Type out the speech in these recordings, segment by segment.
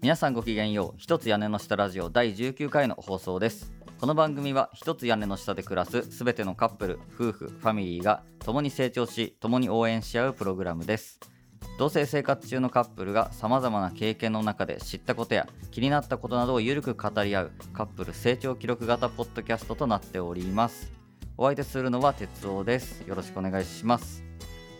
皆さんごきげんよう。一つ屋根の下ラジオ第19回の放送です。この番組は一つ屋根の下で暮らすすべてのカップル夫婦ファミリーが共に成長し共に応援し合うプログラムです。同棲生活中のカップルがさまざまな経験の中で知ったことや気になったことなどをゆるく語り合うカップル成長記録型ポッドキャストとなっております。お相手するのは哲夫です。よろしくお願いします。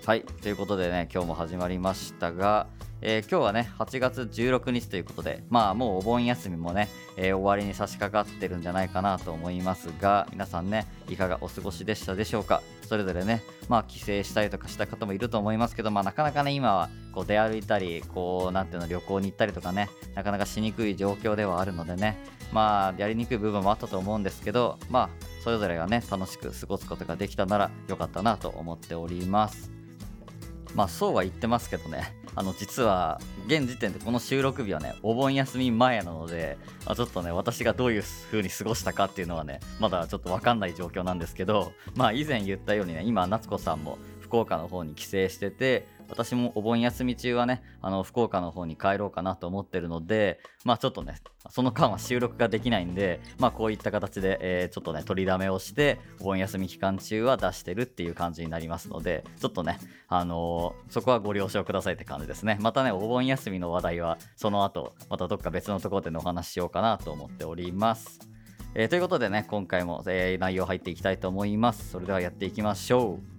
はいということでね今日も始まりましたがえー、今日はね8月16日ということでまあもうお盆休みもね、えー、終わりに差し掛かってるんじゃないかなと思いますが皆さんねいかがお過ごしでしたでしょうか？それぞれねまあ帰省したりとかした方もいると思いますけどまあなかなかね今はこう出歩いたりこうなんていうの旅行に行ったりとかねなかなかしにくい状況ではあるのでねまあやりにくい部分もあったと思うんですけどまあそれぞれがね楽しく過ごすことができたなら良かったなと思っております。まあそうは言ってますけどね。あの実は現時点でこの収録日はねお盆休み前なので、まあ、ちょっとね私がどういう風に過ごしたかっていうのはねまだちょっと分かんない状況なんですけどまあ以前言ったようにね今夏子さんも福岡の方に帰省してて私もお盆休み中はねあの福岡の方に帰ろうかなと思ってるのでまあちょっとねその間は収録ができないんでまあこういった形で、えー、ちょっとね取りだめをしてお盆休み期間中は出してるっていう感じになりますのでちょっとねあのー、そこはご了承くださいって感じですね。またねお盆休みの話題はその後またどっか別のところでのお話ししようかなと思っております。えー、ということでね今回も、えー、内容入っていきたいと思います。それではやっていきましょう。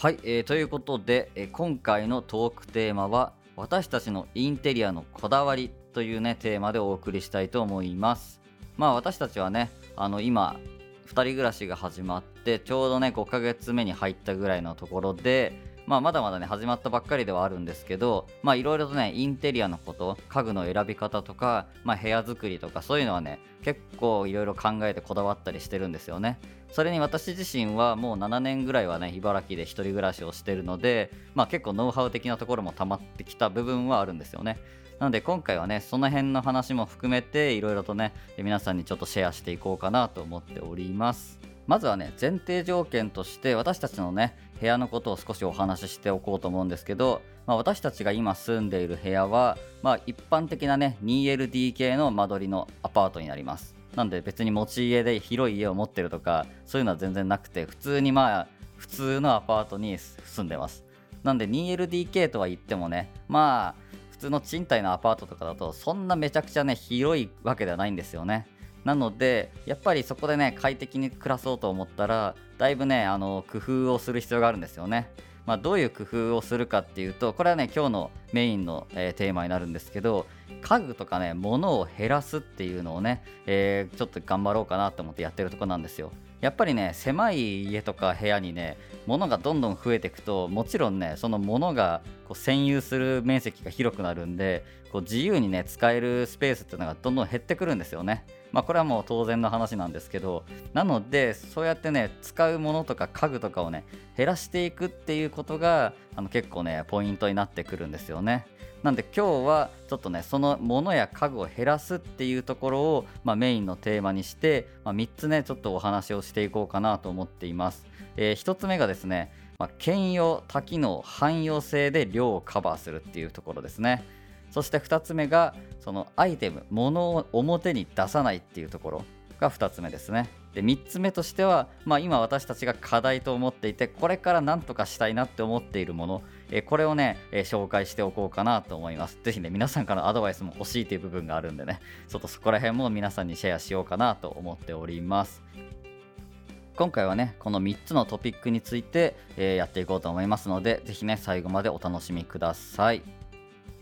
はい、えー、ということで、えー、今回のトークテーマは私たちのインテリアのこだわりというねテーマでお送りしたいと思います。まあ私たちはねあの今2人暮らしが始まってちょうどね5ヶ月目に入ったぐらいのところでまあ、まだまだね始まったばっかりではあるんですけどまあいろいろとねインテリアのこと家具の選び方とか、まあ、部屋作りとかそういうのはね結構いろいろ考えてこだわったりしてるんですよね。それに私自身はもう7年ぐらいはね茨城で1人暮らしをしてるのでまあ結構ノウハウ的なところも溜まってきた部分はあるんですよね。なので今回はねその辺の話も含めていろいろとね皆さんにちょっとシェアしていこうかなと思っております。まずはね前提条件として私たちのね部屋のことを少しお話ししておこうと思うんですけど、まあ、私たちが今住んでいる部屋は、まあ、一般的なね 2LDK の間取りのアパートになります。なんで別に持ち家で広い家を持ってるとかそういうのは全然なくて普通にまあ普通のアパートに住んでます。なんで 2LDK とは言ってもねまあ普通の賃貸のアパートとかだとそんなめちゃくちゃね広いわけではないんですよね。なのでやっぱりそこでね快適に暮らそうと思ったらだいぶねあの工夫をする必要があるんですよね。まあ、どういう工夫をするかっていうとこれはね今日のメインの、えー、テーマになるんですけど家具とかね物を減らすっていうのをね、えー、ちょっと頑張ろうかなと思ってやってるとこなんですよ。やっぱりね狭い家とか部屋にね物がどんどん増えていくともちろんねその物がこう占有する面積が広くなるんでこう自由にね使えるスペースっていうのがどんどん減ってくるんですよね。まあ、これはもう当然の話なんですけどなのでそうやってね使うものとか家具とかをね減らしていくっていうことがあの結構ねポイントになってくるんですよね。なんで今日はちょっとねそのものや家具を減らすっていうところを、まあ、メインのテーマにして、まあ、3つねちょっとお話をしていこうかなと思っています。えー、1つ目がですね、まあ、兼用多機能汎用性で量をカバーするっていうところですね。そして2つ目がそのアイテム物を表に出さないっていうところが2つ目ですねで3つ目としては、まあ、今私たちが課題と思っていてこれから何とかしたいなって思っているものえこれをね、え紹介しておこうかなと思います。是非ね皆さんからのアドバイスも欲しいという部分があるんでねちょっとそこら辺も皆さんにシェアしようかなと思っております。今回はねこの3つのトピックについて、え、やっていこうと思いますので是非ね最後までお楽しみください。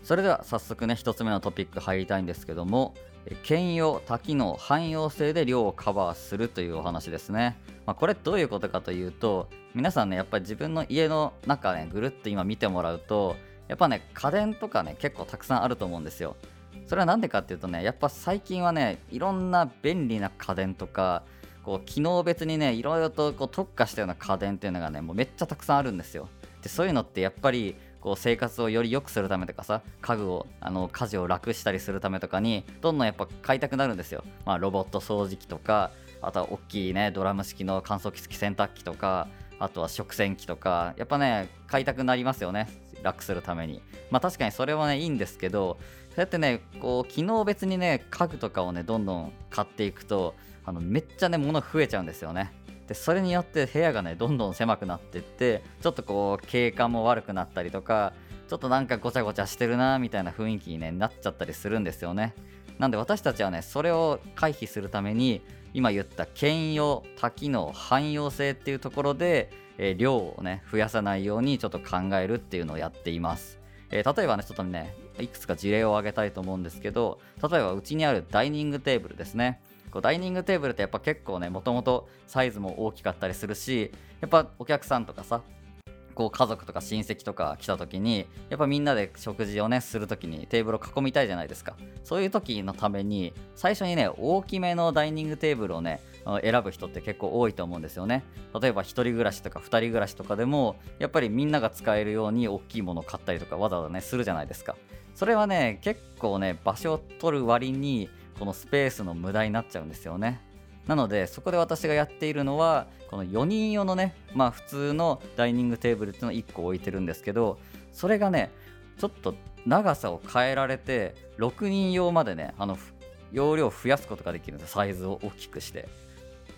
それでは早速ね1つ目のトピック入りたいんですけども兼用多機能汎用性で量をカバーするというお話ですね、まあ、これどういうことかというと皆さんねやっぱり自分の家の中ねぐるっと今見てもらうとやっぱね家電とかね結構たくさんあると思うんですよ。それは何でかっていうとねやっぱ最近はねいろんな便利な家電とかこう機能別にねいろいろとこう特化したような家電っていうのがねもうめっちゃたくさんあるんですよ。でそういうのってやっぱりこう生活をより良くするためとかさ家具をあの家事を楽したりするためとかにどんどんやっぱ買いたくなるんですよ、まあ、ロボット掃除機とかあとは大きいねドラム式の乾燥機付き洗濯機とかあとは食洗機とかやっぱね買いたくなりますよね。楽するために。まあ確かにそれはねいいんですけどそうやってねこう機能別にね家具とかをねどんどん買っていくとあのめっちゃね物増えちゃうんですよね。でそれによって部屋がねどんどん狭くなってってちょっとこう景観も悪くなったりとかちょっとなんかごちゃごちゃしてるなみたいな雰囲気に、ね、なっちゃったりするんですよね。なんで私たちはねそれを回避するために今言った兼用多機能汎用性っていうところで、えー、量をね増やさないようにちょっと考えるっていうのをやっています、えー、例えばねちょっとねいくつか事例を挙げたいと思うんですけど例えばうちにあるダイニングテーブルですね。こうダイニングテーブルってやっぱ結構ねもともとサイズも大きかったりするしやっぱお客さんとかさこう家族とか親戚とか来た時にやっぱみんなで食事をねする時にテーブルを囲みたいじゃないですか。そういう時のために最初にね大きめのダイニングテーブルをね選ぶ人って結構多いと思うんですよね。例えば1人暮らしとか2人暮らしとかでもやっぱりみんなが使えるように大きいものを買ったりとかわざわざねするじゃないですか。それはね結構ね場所を取る割にこのスペースの無駄になっちゃうんですよね。なのでそこで私がやっているのはこの4人用のねまあ普通のダイニングテーブルっていうのを1個置いてるんですけどそれがねちょっと長さを変えられて6人用までねあの容量を増やすことができるんですサイズを大きくして。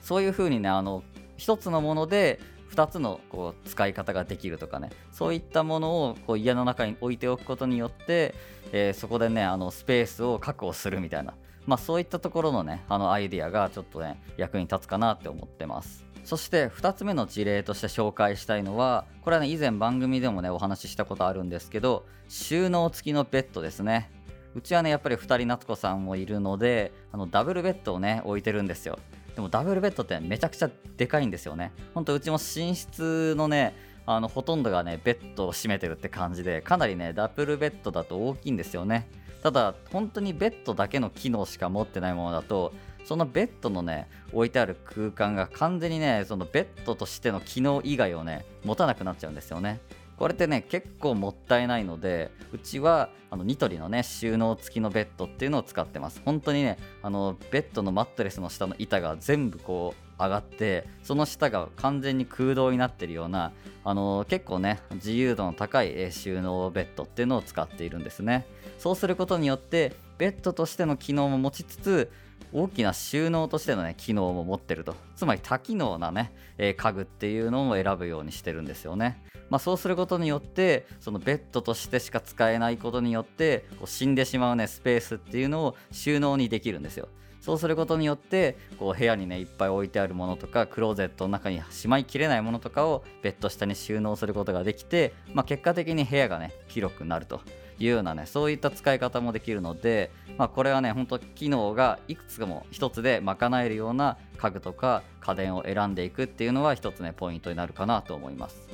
そういう風にねあの1つのもので2つのこう使い方ができるとかね。そういったものをこう家の中に置いておくことによって、えー、そこでねあのスペースを確保するみたいな。まあ、そういったところのねあのアイディアがちょっとね役に立つかなって思ってます。そして2つ目の事例として紹介したいのはこれはね以前番組でもねお話ししたことあるんですけど収納付きのベッドですね。うちはねやっぱり2人夏子さんもいるのであのダブルベッドをね置いてるんですよ。でもダブルベッドってめちゃくちゃでかいんですよね。ほんとうちも寝室のねあのほとんどがねベッドを占めてるって感じでかなりねダブルベッドだと大きいんですよね。ただ本当にベッドだけの機能しか持ってないものだとそのベッドのね置いてある空間が完全にねそのベッドとしての機能以外をね持たなくなっちゃうんですよね。これってね結構もったいないのでうちはあのニトリのね収納付きのベッドっていうのを使ってます。本当にねあのベッドのマットレスの下の板が全部こう上がってその下が完全に空洞になってるようなあの結構ね自由度の高い収納ベッドっていうのを使っているんですね。そうすることによってベッドとしての機能も持ちつつ大きな収納としてのね機能も持ってると。つまり多機能なね、え、家具っていうのを選ぶようにしてるんですよね。まあ、そうすることによってそのベッドとしてしか使えないことによってこう死んでしまうねスペースっていうのを収納にできるんですよ。そうすることによってこう部屋にねいっぱい置いてあるものとかクローゼットの中にしまいきれないものとかをベッド下に収納することができて、まあ、結果的に部屋がね広くなると。いうようなねそういった使い方もできるので、まあ、これはね本当機能がいくつも1つで賄えるような家具とか家電を選んでいくっていうのは1つねポイントになるかなと思います。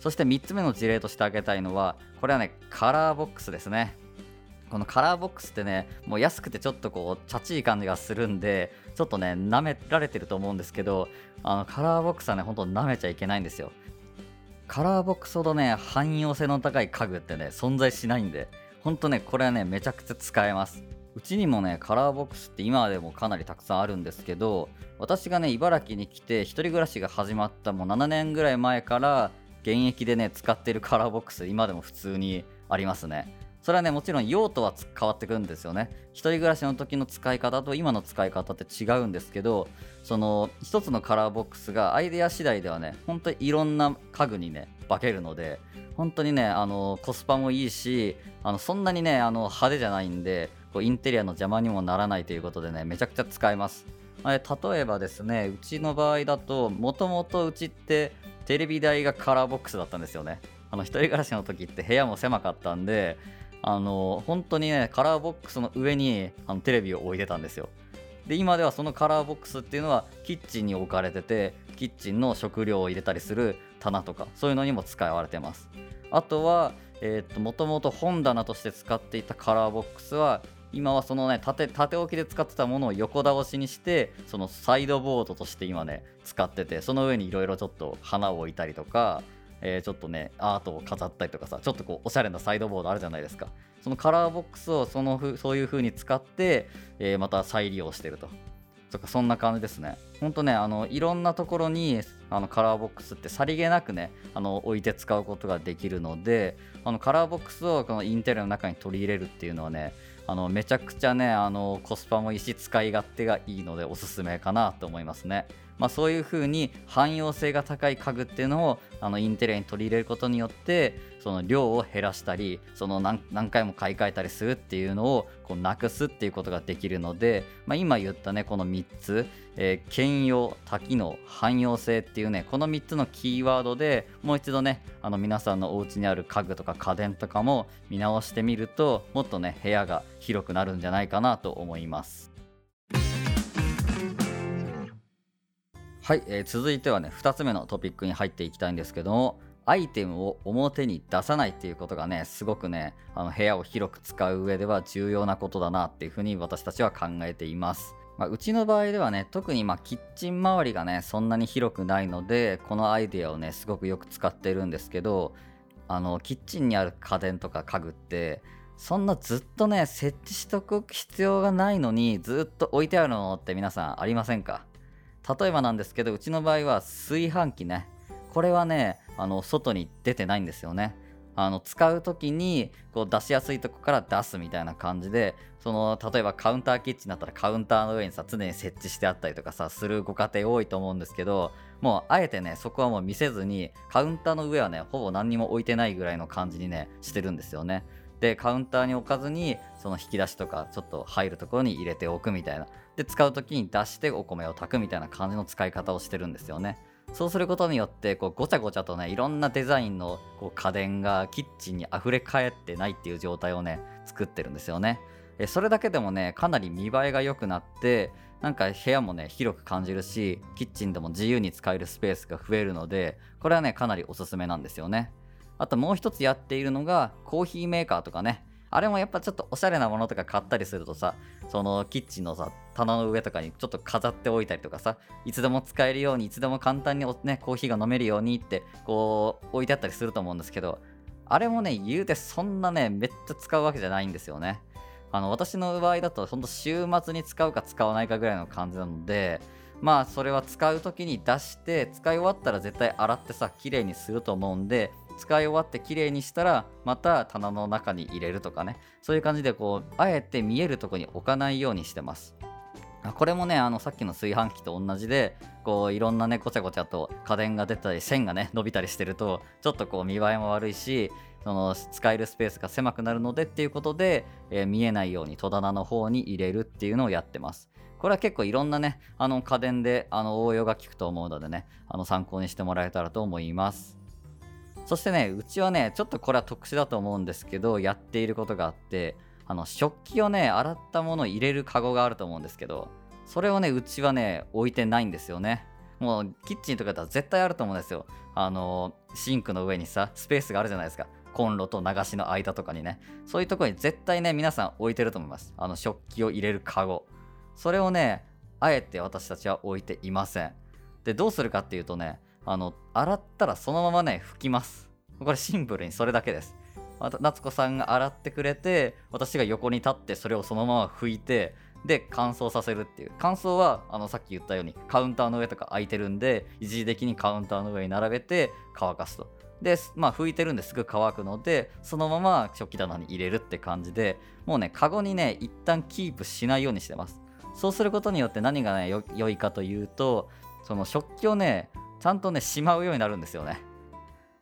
そして3つ目の事例として挙げたいのはこれはねカラーボックスですね。このカラーボックスってねもう安くてちょっとこうチャチい感じがするんでちょっとね舐められてると思うんですけどあのカラーボックスはねほんと舐めちゃいけないんですよ。カラーボックスほどね汎用性の高い家具ってね存在しないんでほんとねこれはねめちゃくちゃ使えます。うちにもねカラーボックスって今でもかなりたくさんあるんですけど私がね茨城に来て1人暮らしが始まったもう7年ぐらい前から現役でね使ってるカラーボックス今でも普通にありますね。それはねもちろん用途は変わってくるんですよね。一人暮らしの時の使い方と今の使い方って違うんですけどその一つのカラーボックスがアイデア次第ではね本当にいろんな家具にね化けるので本当にねあのコスパもいいしあのそんなにねあの派手じゃないんでこうインテリアの邪魔にもならないということでねめちゃくちゃ使えます。例えばですねうちの場合だともともとうちってテレビ台がカラーボックスだったんですよね。あの一人暮らしの時って部屋も狭かったんであの本当にねカラーボックスの上にあのテレビを置いてたんですよ。で今ではそのカラーボックスっていうのはキッチンに置かれててキッチンの食料を入れたりする棚とかそういうのにも使われてます。あとは、もともと本棚として使っていたカラーボックスは今はそのね縦縦置きで使ってたものを横倒しにしてそのサイドボードとして今ね使っててその上にいろいろちょっと花を置いたりとかえー、ちょっとねアートを飾ったりとかさちょっとこうおしゃれなサイドボードあるじゃないですかそのカラーボックスをそのふそういう風に使って、えー、また再利用してるととかそんな感じですね。ほんとねあのいろんなところにあのカラーボックスってさりげなくねあの置いて使うことができるのであのカラーボックスをこのインテリアの中に取り入れるっていうのはねあのめちゃくちゃねあのコスパもいいし使い勝手がいいのでおすすめかなと思いますね。まあ、そういう風に汎用性が高い家具っていうのをあのインテリアに取り入れることによってその量を減らしたりその何回も買い替えたりするっていうのをこうなくすっていうことができるので、まあ、今言ったねこの3つ、えー、兼用多機能汎用性っていうねこの3つのキーワードでもう一度ねあの皆さんのお家にある家具とか家電とかも見直してみるともっとね部屋が広くなるんじゃないかなと思います。はい、えー、続いてはね2つ目のトピックに入っていきたいんですけどもアイテムを表に出さないっていうことがねすごくねあの部屋を広く使う上では重要なことだなっていうふうに私たちは考えています。まあ、うちの場合ではね特にまキッチン周りがねそんなに広くないのでこのアイデアをねすごくよく使ってるんですけどあのキッチンにある家電とか家具ってそんなずっとね設置しとく必要がないのにずっと置いてあるのって皆さんありませんか？例えばなんですけどうちの場合は炊飯器ね。これはねあの外に出てないんですよね。あの使う時にこう出しやすいとこから出すみたいな感じでその例えばカウンターキッチンだったらカウンターの上にさ常に設置してあったりとかさするご家庭多いと思うんですけどもうあえてねそこはもう見せずにカウンターの上はねほぼ何にも置いてないぐらいの感じにねしてるんですよね。でカウンターに置かずにその引き出しとかちょっと入るところに入れておくみたいな。で使う時に出してお米を炊くみたいな感じの使い方をしてるんですよね。そうすることによってこうごちゃごちゃとねいろんなデザインのこう家電がキッチンに溢れ返ってないっていう状態をね作ってるんですよね。えそれだけでもねかなり見栄えが良くなってなんか部屋もね広く感じるしキッチンでも自由に使えるスペースが増えるのでこれはねかなりおすすめなんですよね。あともう一つやっているのがコーヒーメーカーとかねあれもやっぱちょっとおしゃれなものとか買ったりするとさそのキッチンのさ棚の上とかにちょっと飾っておいたりとかさいつでも使えるようにいつでも簡単にねコーヒーが飲めるようにってこう置いてあったりすると思うんですけどあれもね言うてそんなねめっちゃ使うわけじゃないんですよね。あの私の場合だとほんと週末に使うか使わないかぐらいの感じなのでまあそれは使う時に出して使い終わったら絶対洗ってさ綺麗にすると思うんで使い終わって綺麗にしたらまた棚の中に入れるとかね。そういう感じでこうあえて見えるとこに置かないようにしてます。これもねあのさっきの炊飯器と同じでこういろんなねごちゃごちゃと家電が出たり線がね伸びたりしてるとちょっとこう見栄えも悪いしその使えるスペースが狭くなるのでっていうことで、えー、見えないように戸棚の方に入れるっていうのをやってます。これは結構いろんなねあの家電であの応用が効くと思うのでねあの参考にしてもらえたらと思います。そしてね、うちはね、ちょっとこれは特殊だと思うんですけど、やっていることがあって、あの食器をね、洗ったものを入れるカゴがあると思うんですけど、それをね、うちはね、置いてないんですよね。もうキッチンとかだったら絶対あると思うんですよ。あの、シンクの上にさ、スペースがあるじゃないですか。コンロと流しの間とかにね。そういうとこに絶対ね、皆さん置いてると思います。あの食器を入れるカゴ。それをね、あえて私たちは置いていません。で、どうするかっていうとね、あの、洗ったらそのままね、拭きます。これシンプルにそれだけです。夏子さんが洗ってくれて、私が横に立ってそれをそのまま拭いて、で乾燥させるっていう乾燥はあのさっき言ったようにカウンターの上とか空いてるんで一時的にカウンターの上に並べて乾かすとでまあ拭いてるんですぐ乾くのでそのまま食器棚に入れるって感じでもうねカゴにね一旦キープしないようにしてますそうすることによって何がね良いかというとその食器をねちゃんとねしまうようになるんですよね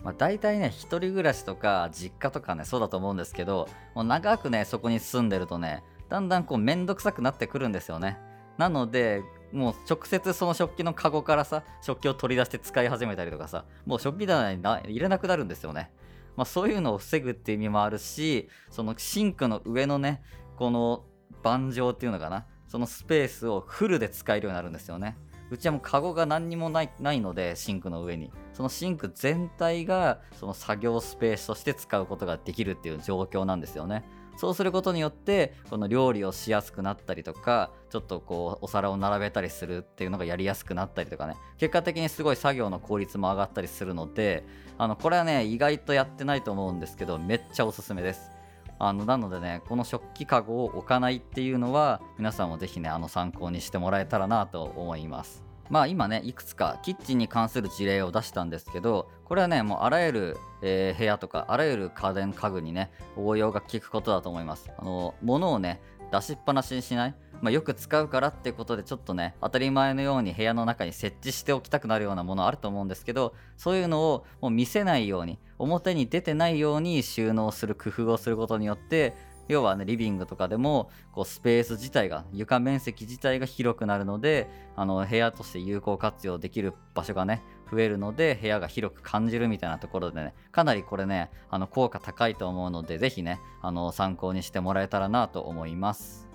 まあ、大体ね、一人暮らしとか実家とかね、そうだと思うんですけど、もう長くね、そこに住んでるとね、だんだんこうめんどくさくなってくるんですよね。なので、もう直接その食器のカゴからさ、食器を取り出して使い始めたりとかさ、もう食器棚に入れなくなるんですよね。まあ、そういうのを防ぐっていう意味もあるし、そのシンクの上のね、この盤上っていうのかな、そのスペースをフルで使えるようになるんですよね。うちはもうカゴが何にもないないのでシンクの上に。そのシンク全体がその作業スペースとして使うことができるっていう状況なんですよね。そうすることによってこの料理をしやすくなったりとかちょっとこうお皿を並べたりするっていうのがやりやすくなったりとかね。結果的にすごい作業の効率も上がったりするのであのこれはね意外とやってないと思うんですけどめっちゃおすすめです。あのなのでねこの食器かごを置かないっていうのは皆さんも是非ねあの参考にしてもらえたらなと思います。まあ今ねいくつかキッチンに関する事例を出したんですけどこれはねもうあらゆる、えー、部屋とかあらゆる家電家具にね応用が効くことだと思います。あの物をね出しっぱなしにしない。まあ、よく使うからっていうことでちょっとね当たり前のように部屋の中に設置しておきたくなるようなものあると思うんですけどそういうのをもう見せないように表に出てないように収納する工夫をすることによって要はねリビングとかでもこうスペース自体が床面積自体が広くなるのであの部屋として有効活用できる場所がね増えるので部屋が広く感じるみたいなところでねかなりこれねあの効果高いと思うので是非ねあの参考にしてもらえたらなと思います。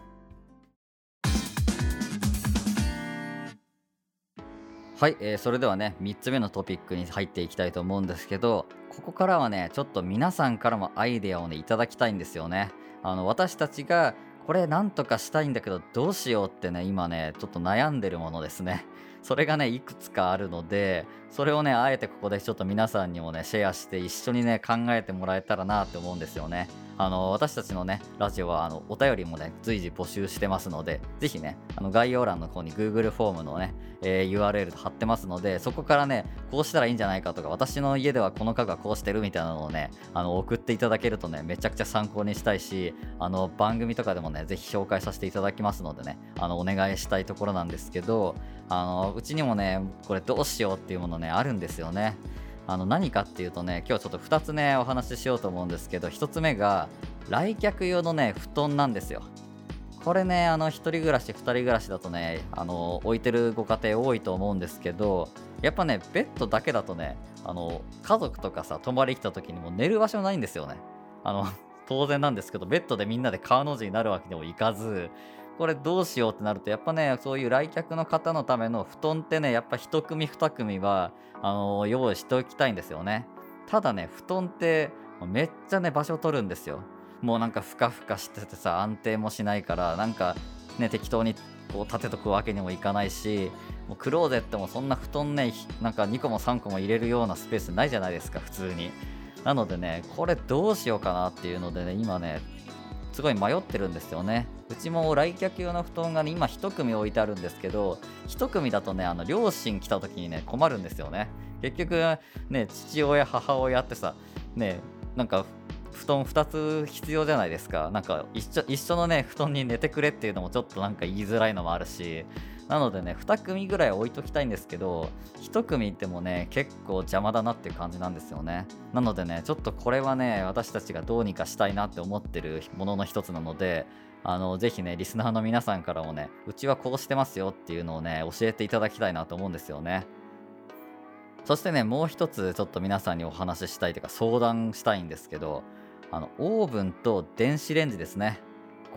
はい、えー、それではね3つ目のトピックに入っていきたいと思うんですけどここからはねちょっと皆さんからもアイデアをねいただきたいんですよね。あの私たちがこれなんとかしたいんだけどどうしようってね今ねちょっと悩んでるものですね。それがねいくつかあるのでそれをねあえてここでちょっと皆さんにもねシェアして一緒にね考えてもらえたらなって思うんですよね。あの私たちのねラジオはあのお便りもね随時募集してますのでぜひねあの概要欄の方に Google フォームのね、えー、URL 貼ってますのでそこからねこうしたらいいんじゃないかとか私の家ではこの家具はこうしてるみたいなのをねあの送っていただけるとねめちゃくちゃ参考にしたいしあの番組とかでもねぜひ紹介させていただきますのでねあのお願いしたいところなんですけどあのうちにもねこれどうしようっていうものねあるんですよね。あの何かっていうとね今日ちょっと2つねお話ししようと思うんですけど1つ目が来客用のね布団なんですよ。これねあの1人暮らし2人暮らしだとねあの置いてるご家庭多いと思うんですけどやっぱねベッドだけだとねあの家族とかさ泊まり来た時にも寝る場所ないんですよね。あの当然なんですけどベッドでみんなで川の字になるわけにもいかずこれどうしようってなるとやっぱねそういう来客の方のための布団ってねやっぱ1組2組はあの用意しておきたいんですよね。ただね布団ってめっちゃね場所取るんですよ。もうなんかふかふかしててさ安定もしないからなんかね適当にこう立てとくわけにもいかないしもうクローゼットもそんな布団ねなんか2個も3個も入れるようなスペースないじゃないですか普通に。なのでねこれどうしようかなっていうのでね今ねすごい迷ってるんですよね。うちも来客用の布団がね今1組置いてあるんですけど1組だとねあの両親来た時にね困るんですよね。結局ね父親母親ってさねなんか布団2つ必要じゃないですか。なんか一緒一緒のね布団に寝てくれっていうのもちょっとなんか言いづらいのもあるしなのでね2組ぐらい置いときたいんですけど1組いてもね結構邪魔だなっていう感じなんですよね。なのでねちょっとこれはね私たちがどうにかしたいなって思ってるものの一つなのであのぜひねリスナーの皆さんからもねうちはこうしてますよっていうのをね教えていただきたいなと思うんですよね。そしてねもう一つちょっと皆さんにお話ししたいというか相談したいんですけどあのオーブンと電子レンジですね。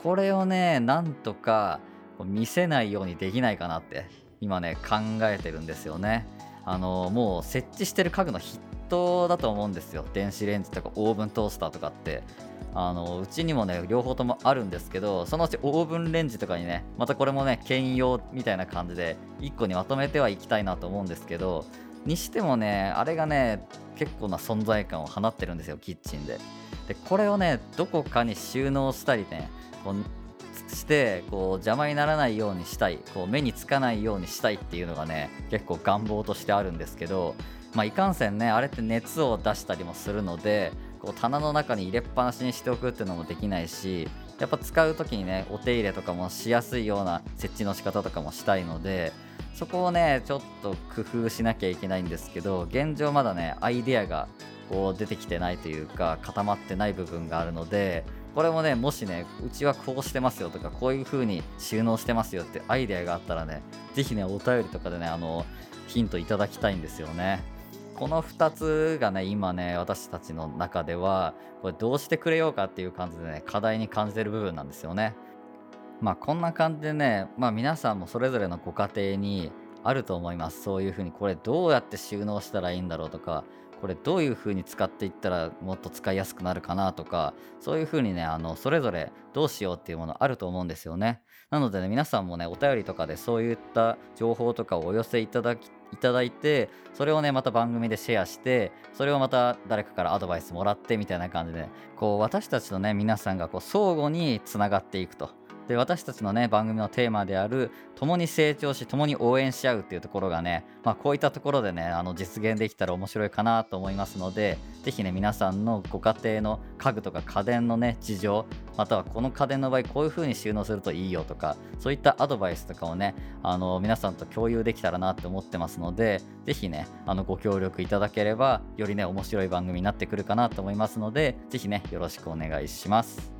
これをねなんとか見せないようにできないかなって今ね考えてるんですよね。あのもう設置してる家具の筆頭だと思うんですよ。電子レンジとかオーブントースターとかって。あのうちにもね両方ともあるんですけどそのうちオーブンレンジとかにねまたこれもね兼用みたいな感じで1個にまとめてはいきたいなと思うんですけどにしてもねあれがね結構な存在感を放ってるんですよキッチンで。でこれをねどこかに収納したりねしてこう邪魔にならないようにしたいこう目につかないようにしたいっていうのがね結構願望としてあるんですけど、まあ、いかんせんねあれって熱を出したりもするのでこう棚の中に入れっぱなしにしておくっていうのもできないしやっぱ使う時にねお手入れとかもしやすいような設置の仕方とかもしたいのでそこをねちょっと工夫しなきゃいけないんですけど現状まだねアイデアがこう出てきてないというか固まってない部分があるのでこれもねもしねうちはこうしてますよとかこういう風に収納してますよってアイデアがあったらね是非ねお便りとかでねあのヒントいただきたいんですよね。この2つがね今ね私たちの中ではこれどうしてくれようかっていう感じでね課題に感じてる部分なんですよね。まあこんな感じでねまあ皆さんもそれぞれのご家庭にあると思います。そういう風にこれどうやって収納したらいいんだろうとかこれどういう風に使っていったらもっと使いやすくなるかなとかそういう風にねあのそれぞれどうしようっていうものあると思うんですよね。なのでね皆さんもねお便りとかでそういった情報とかをお寄せいただきいただいてそれをねまた番組でシェアしてそれをまた誰かからアドバイスもらってみたいな感じでこう私たちとね皆さんがこう相互につながっていくと。で私たちのね番組のテーマである共に成長し共に応援し合うっていうところがね、まあ、こういったところでねあの実現できたら面白いかなと思いますので是非ね皆さんのご家庭の家具とか家電のね事情またはこの家電の場合こういう風に収納するといいよとかそういったアドバイスとかをねあの皆さんと共有できたらなって思ってますので是非ねあのご協力いただければよりね面白い番組になってくるかなと思いますので是非ねよろしくお願いします。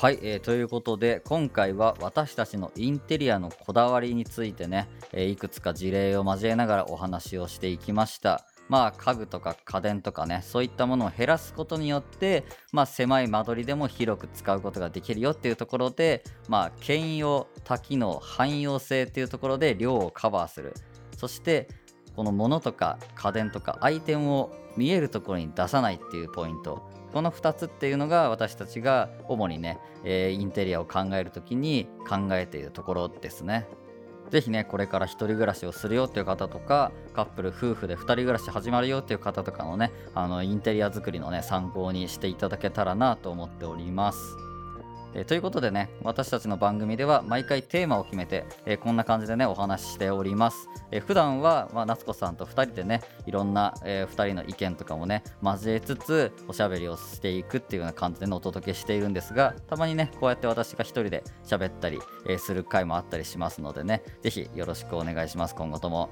はい、えー、ということで今回は私たちのインテリアのこだわりについてね、えー、いくつか事例を交えながらお話をしていきました。まあ家具とか家電とかねそういったものを減らすことによってまあ狭い間取りでも広く使うことができるよっていうところでまあ兼用多機能汎用性っていうところで量をカバーする。そしてこの物とか家電とかアイテムを見えるところに出さないっていうポイント。この2つっていうのが私たちが主にね、えー、インテリアを考える時に考えているところですね。ぜひね、これから1人暮らしをするよっていう方とか、カップル、夫婦で2人暮らし始まるよっていう方とかのね、あのインテリア作りのね、参考にしていただけたらなと思っております。え、ということでね私たちの番組では毎回テーマを決めて、え、こんな感じでねお話ししております、えー、普段は、まあ、夏子さんと2人でねいろんな、えー、2人の意見とかもね交えつつおしゃべりをしていくっていうような感じで、ね、お届けしているんですがたまにねこうやって私が1人で喋ったり、え、する回もあったりしますのでねぜひよろしくお願いします今後とも。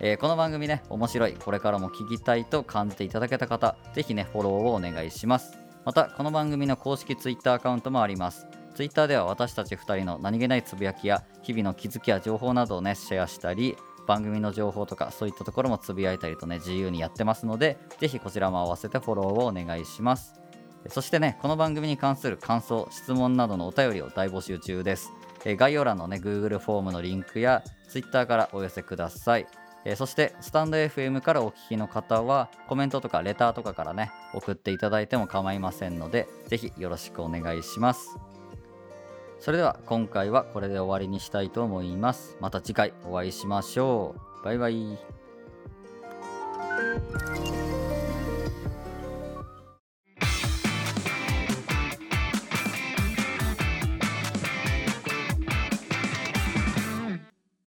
えー、この番組ね面白いこれからも聞きたいと感じていただけた方ぜひねフォローをお願いします。またこの番組の公式 Twitter アカウントもあります。Twitter では私たち2人の何気ないつぶやきや日々の気づきや情報などをねシェアしたり番組の情報とかそういったところもつぶやいたりとね自由にやってますのでぜひこちらも合わせてフォローをお願いします。そしてねこの番組に関する感想質問などのお便りを大募集中です。概要欄のね Google フォームのリンクや Twitter からお寄せください。えー、そしてスタンド FM からお聞きの方はコメントとかレターとかからね送っていただいても構いませんのでぜひよろしくお願いします。それでは今回はこれで終わりにしたいと思います。また次回お会いしましょう。バイバイ。